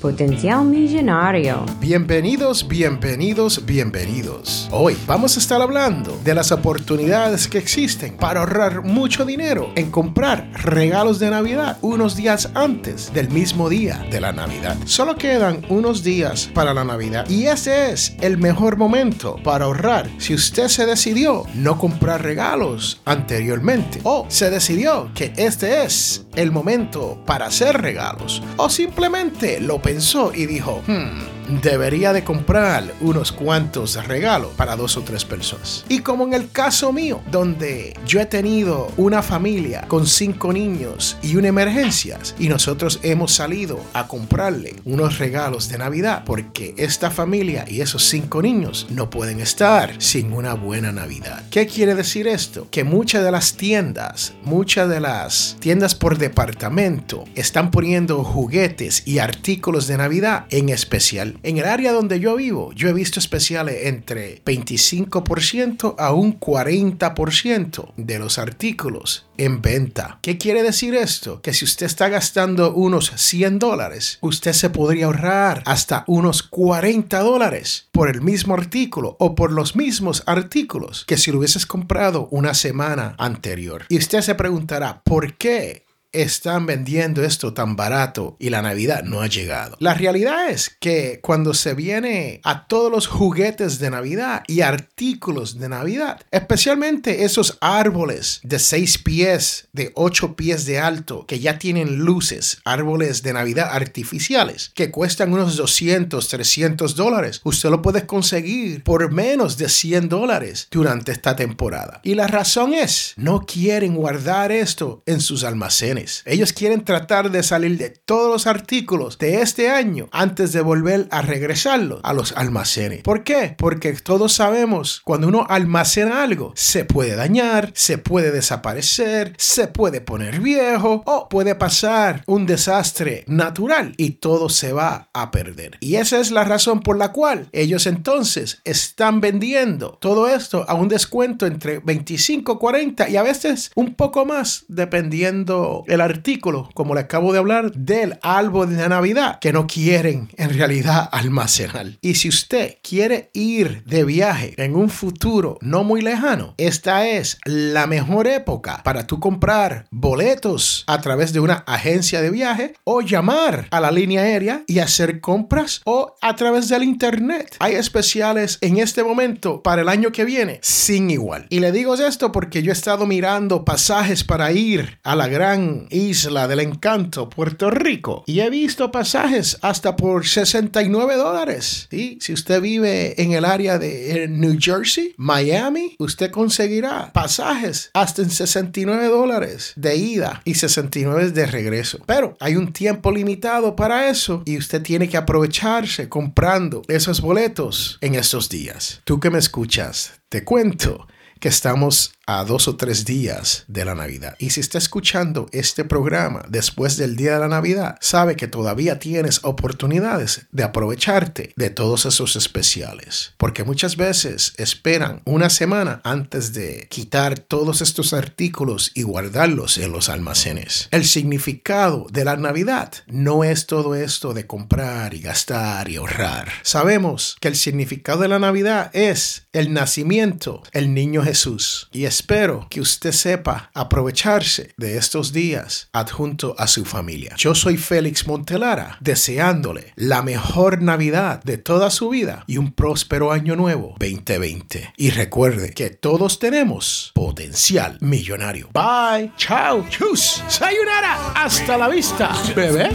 Potencial Millonario. Bienvenidos, bienvenidos, bienvenidos. Hoy vamos a estar hablando de las oportunidades que existen para ahorrar mucho dinero en comprar regalos de Navidad unos días antes del mismo día de la Navidad. Solo quedan unos días para la Navidad y ese es el mejor momento para ahorrar si usted se decidió no comprar regalos anteriormente o se decidió que este es el momento para hacer regalos o simplemente lo pensó y dijo, hmm, debería de comprar unos cuantos regalos para dos o tres personas. Y como en el caso mío, donde yo he tenido una familia con cinco niños y una emergencia, y nosotros hemos salido a comprarle unos regalos de Navidad, porque esta familia y esos cinco niños no pueden estar sin una buena Navidad. ¿Qué quiere decir esto? Que muchas de las tiendas, muchas de las tiendas por departamento, están poniendo juguetes y artículos de Navidad en especial en el área donde yo vivo, yo he visto especiales entre 25% a un 40% de los artículos en venta. ¿Qué quiere decir esto? Que si usted está gastando unos 100 dólares, usted se podría ahorrar hasta unos 40 dólares por el mismo artículo o por los mismos artículos que si lo hubieses comprado una semana anterior. Y usted se preguntará, ¿por qué? Están vendiendo esto tan barato y la Navidad no ha llegado. La realidad es que cuando se viene a todos los juguetes de Navidad y artículos de Navidad, especialmente esos árboles de 6 pies, de 8 pies de alto, que ya tienen luces, árboles de Navidad artificiales, que cuestan unos 200, 300 dólares, usted lo puede conseguir por menos de 100 dólares durante esta temporada. Y la razón es, no quieren guardar esto en sus almacenes ellos quieren tratar de salir de todos los artículos de este año antes de volver a regresarlos a los almacenes. ¿Por qué? Porque todos sabemos cuando uno almacena algo se puede dañar, se puede desaparecer, se puede poner viejo o puede pasar un desastre natural y todo se va a perder. Y esa es la razón por la cual ellos entonces están vendiendo todo esto a un descuento entre 25, 40 y a veces un poco más dependiendo el artículo, como le acabo de hablar, del árbol de Navidad que no quieren en realidad almacenar. Y si usted quiere ir de viaje en un futuro no muy lejano, esta es la mejor época para tú comprar boletos a través de una agencia de viaje o llamar a la línea aérea y hacer compras o a través del internet. Hay especiales en este momento para el año que viene sin igual. Y le digo esto porque yo he estado mirando pasajes para ir a la gran isla del encanto, Puerto Rico. Y he visto pasajes hasta por 69 dólares. Y si usted vive en el área de New Jersey, Miami, usted conseguirá pasajes hasta en 69 dólares de ida y 69 de regreso. Pero hay un tiempo limitado para eso y usted tiene que aprovecharse comprando esos boletos en estos días. Tú que me escuchas, te cuento que estamos a dos o tres días de la Navidad. Y si está escuchando este programa después del día de la Navidad, sabe que todavía tienes oportunidades de aprovecharte de todos esos especiales. Porque muchas veces esperan una semana antes de quitar todos estos artículos y guardarlos en los almacenes. El significado de la Navidad no es todo esto de comprar y gastar y ahorrar. Sabemos que el significado de la Navidad es el nacimiento, el niño Jesús. Y es espero que usted sepa aprovecharse de estos días adjunto a su familia. Yo soy Félix Montelara, deseándole la mejor Navidad de toda su vida y un próspero año nuevo 2020. Y recuerde que todos tenemos potencial millonario. Bye, chao, chus, sayonara, hasta la vista, bebé.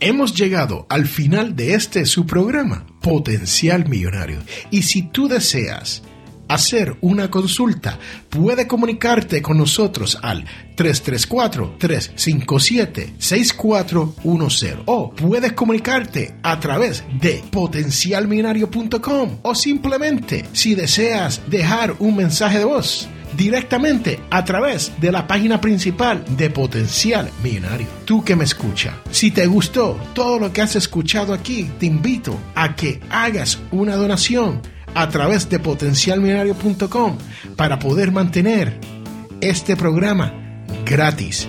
Hemos llegado al final de este su programa, Potencial Millonario. Y si tú deseas hacer una consulta, puede comunicarte con nosotros al 334-357-6410 o puedes comunicarte a través de potencialminario.com o simplemente si deseas dejar un mensaje de voz directamente a través de la página principal de Potencial Millonario. Tú que me escucha, si te gustó todo lo que has escuchado aquí, te invito a que hagas una donación a través de potencialmillonario.com para poder mantener este programa gratis